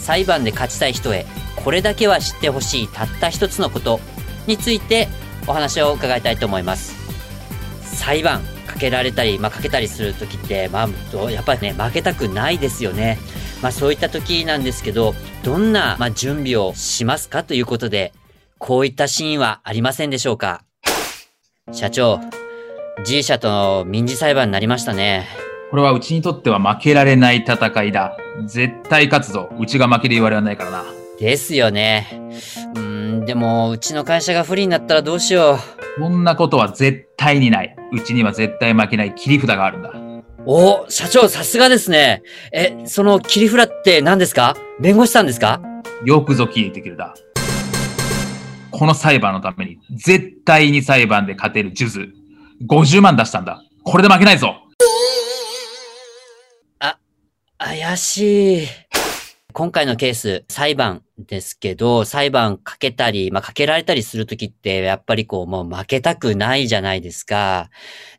裁判で勝ちたい人へこれだけは知ってほしいたった一つのことについてお話を伺いたいと思います。裁判かけられたり、まあ、かけたりする時って、まあ、やっぱりね負けたくないですよね。まあそういった時なんですけどどんな、まあ、準備をしますかということでこういったシーンはありませんでしょうか？社長 G 社との民事裁判になりましたね。これはうちにとっては負けられない戦いだ絶対勝つぞうちが負ける言われはないからなですよね。うん、でも、うちの会社が不利になったらどうしよう。そんなことは絶対にない。うちには絶対負けない切り札があるんだ。お社長、さすがですね。え、その切り札って何ですか？弁護士さんですか？よくぞ聞いてくれた。この裁判のために、絶対に裁判で勝てる数珠、50万出したんだ。これで負けないぞ。あ、怪しい。今回のケース、裁判ですけど、裁判かけたり、まあ、かけられたりするときって、やっぱりこう、もう負けたくないじゃないですか。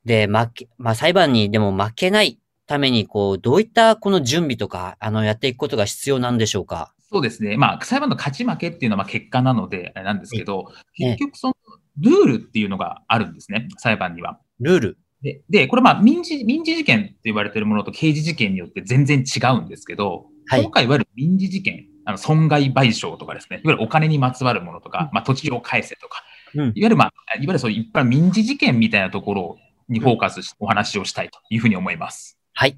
で、負け、まあ、裁判にでも負けないために、こう、どういったこの準備とか、あの、やっていくことが必要なんでしょうか？そうですね。まあ、裁判の勝ち負けっていうのはまあ結果なので、あれなんですけど、結局その、ルールっていうのがあるんですね、裁判には。ルールで、でこれまあ民事、民事事件って言われてるものと刑事事件によって全然違うんですけど、はい、今回いわゆる民事事件、あの損害賠償とかですね、いわゆるお金にまつわるものとか、うん、まあ、土地を返せとか、うん、いわゆる、まあ、いわゆるそういう一般民事事件みたいなところにフォーカスしてお話をしたいというふうに思います。はい。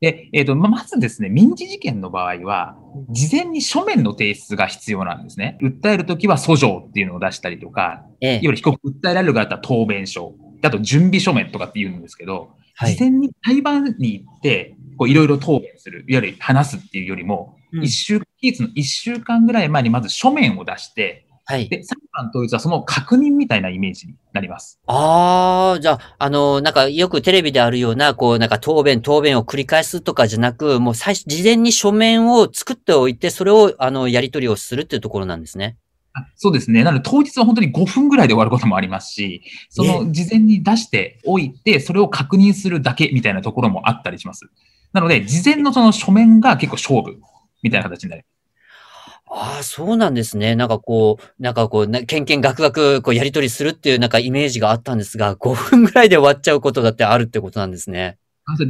で、えっ、ー、と、まずですね、民事事件の場合は、事前に書面の提出が必要なんですね。訴えるときは訴状っていうのを出したりとか、ええ、いわゆる被告訴えられる側だったら答弁書、あと準備書面とかって言うんですけど、はい、事前に裁判に行って、こういろいろ答弁する、いわゆる話すっていうよりも、一、週、期日の一週間ぐらい前にまず書面を出して、はい。で、裁判統一はその確認みたいなイメージになります。ああ、じゃあ、あの、なんかよくテレビであるような、こう、なんか答弁、答弁を繰り返すとかじゃなく、もう最初、事前に書面を作っておいて、それを、あの、やり取りをするっていうところなんですね。そうですね。なので当日は本当に5分ぐらいで終わることもありますし、その事前に出しておいて、それを確認するだけみたいなところもあったりします。なので、事前のその書面が結構勝負みたいな形になります。ああ、そうなんですね。なんかこう、なんかこう、けんけんがくがく、こう、やりとりするっていうなんかイメージがあったんですが、5分ぐらいで終わっちゃうことだってあるってことなんですね。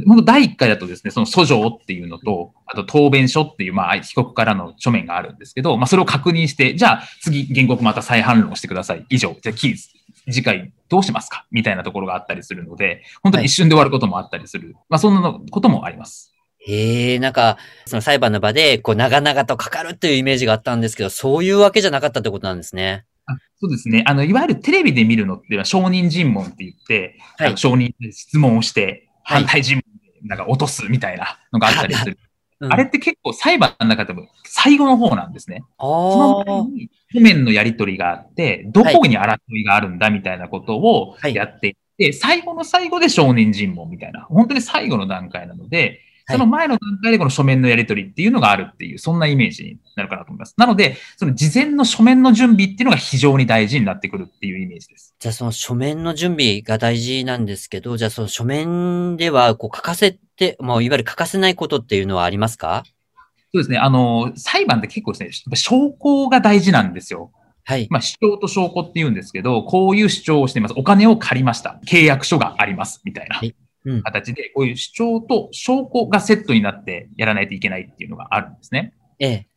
本当第1回だとですね、その訴状っていうのと、あと答弁書っていう、まあ、被告からの書面があるんですけど、まあ、それを確認して、じゃあ、次、原告また再反論してください。以上。じゃあ、キーズ。次回どうしますか？みたいなところがあったりするので、本当に一瞬で終わることもあったりする。はい、まあ、そんなこともあります。へえ、なんか、その裁判の場で、こう、長々とかかるっていうイメージがあったんですけど、そういうわけじゃなかったってことなんですね。あそうですね。あの、いわゆるテレビで見るのって、証人尋問って言って、はい、証人で質問をして、反対尋問でなんか落とすみたいなのがあったりする。うん、あれって結構裁判の中でも最後の方なんですね。その前に書面のやり取りがあって、どこに争いがあるんだみたいなことをやってい。って、はい、最後の最後で証人尋問みたいな、本当に最後の段階なので、その前の段階でこの書面のやり取りっていうのがあるっていう、そんなイメージになるかなと思います。なので、その事前の書面の準備っていうのが非常に大事になってくるっていうイメージです。じゃあその書面の準備が大事なんですけど、じゃあその書面ではこう書かせて、もういわゆる書かせないことっていうのはありますか？そうですね。あの、裁判って結構ですね、証拠が大事なんですよ。はい。まあ、主張と証拠って言うんですけど、こういう主張をしています。お金を借りました。契約書があります。みたいな。はい形で、こういう主張と証拠がセットになってやらないといけないっていうのがあるんですね。ええ。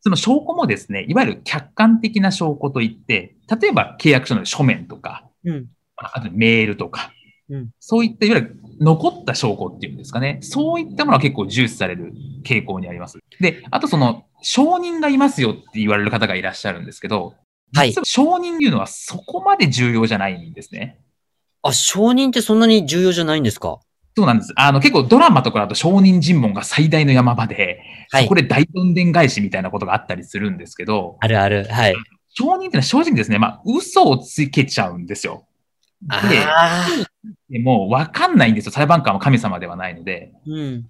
その証拠もですね、いわゆる客観的な証拠といって、例えば契約書の書面とか、うん、あとメールとか、うん、そういったいわゆる残った証拠っていうんですかね、そういったものは結構重視される傾向にあります。で、あとその、証人がいますよって言われる方がいらっしゃるんですけど、はい。証人っていうのはそこまで重要じゃないんですね。あ、承認ってそんなに重要じゃないんですか？そうなんです。あの、結構ドラマとかだと証人尋問が最大の山場で、はい、そこで大どんでん返しみたいなことがあったりするんですけど、あるある。はい。証人ってのは正直ですね、まあ、嘘をつけちゃうんですよ。で、でも分かんないんですよ。裁判官は神様ではないので。うん。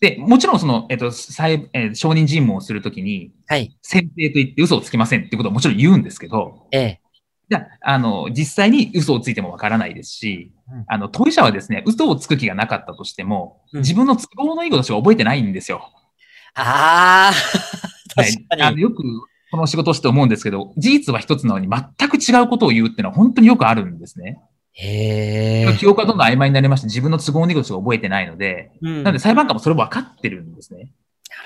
で、もちろんその、えっと、裁、えー、証人尋問をするときに、はい。選定と言って嘘をつきませんってことはもちろん言うんですけど、ええ。じゃあ、あの、実際に嘘をついてもわからないですし、うん、あの、当事者はですね、嘘をつく気がなかったとしても、うん、自分の都合のいいことしか覚えてないんですよ。ああ、確かに。はい、あのよく、この仕事をして思うんですけど、事実は一つなのに全く違うことを言うっていうのは本当によくあるんですね。へえ。記憶がどんどん曖昧になりまして、自分の都合のいいことしか覚えてないので、うん、なので裁判官もそれ分かってるんですね。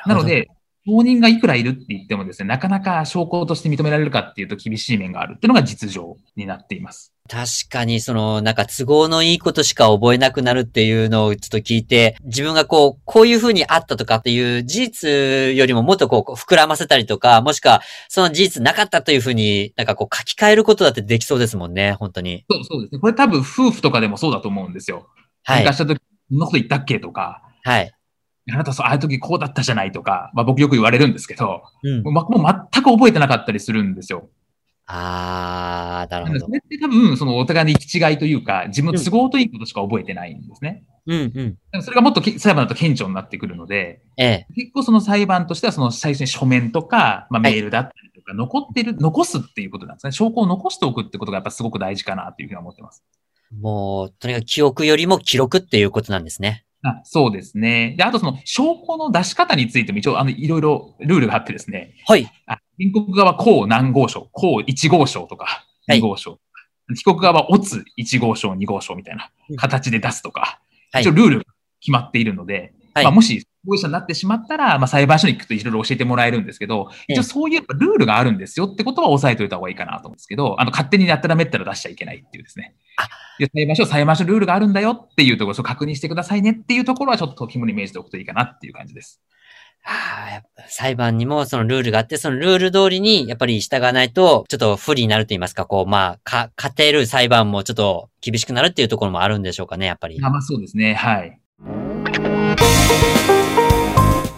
なので、証人がいくらいるって言ってもですね、なかなか証拠として認められるかっていうと厳しい面があるっていうのが実情になっています。確かに、その、なんか都合のいいことしか覚えなくなるっていうのをちょっと聞いて、自分がこう、こういう風にあったとかっていう事実よりももっとこう、膨らませたりとか、もしくは、その事実なかったという風に、なんかこう、書き換えることだってできそうですもんね、本当に。そう、そうですね。これ多分夫婦とかでもそうだと思うんですよ。はい。喧嘩した時、こんなこと言ったっけとか。はい。あなたそう、ああいう時こうだったじゃないとか、まあ僕よく言われるんですけど、うん、もう全く覚えてなかったりするんですよ。ああ、なるほど。それって多分、そのお互いの行き違いというか、自分の都合といいことしか覚えてないんですね。うんうん。それがもっと裁判だと顕著になってくるので、ええ、結構その裁判としては、その最初に書面とか、まあ、メールだったりとか、残ってる、はい、残すっていうことなんですね。証拠を残しておくってことがやっぱすごく大事かなというふうに思ってます。もう、とにかく記憶よりも記録っていうことなんですね。あそうですね。で、あとその証拠の出し方についても一応、あの、いろいろルールがあってですね。はい。あ原告側公何号証、公1号証とか2号証。はい、被告側はオツ1号証、2号証みたいな形で出すとか、はい、一応ルールが決まっているので、はい、まあ、もし保護者になってしまったら、まあ、裁判所に行くといろいろ教えてもらえるんですけど、一応そういうルールがあるんですよってことは押さえておいた方がいいかなと思うんですけど、あの、勝手にやったらめったら出しちゃいけないっていうですね。で裁判所、裁判所ルールがあるんだよっていうところを確認してくださいねっていうところはちょっと肝に銘じておくといいかなっていう感じです。はあ、裁判にもそのルールがあって、そのルール通りにやっぱり従わないと、ちょっと不利になると言いますか、こう、まあ、か、勝てる裁判もちょっと厳しくなるっていうところもあるんでしょうかね、やっぱり。あまあそうですね、はい。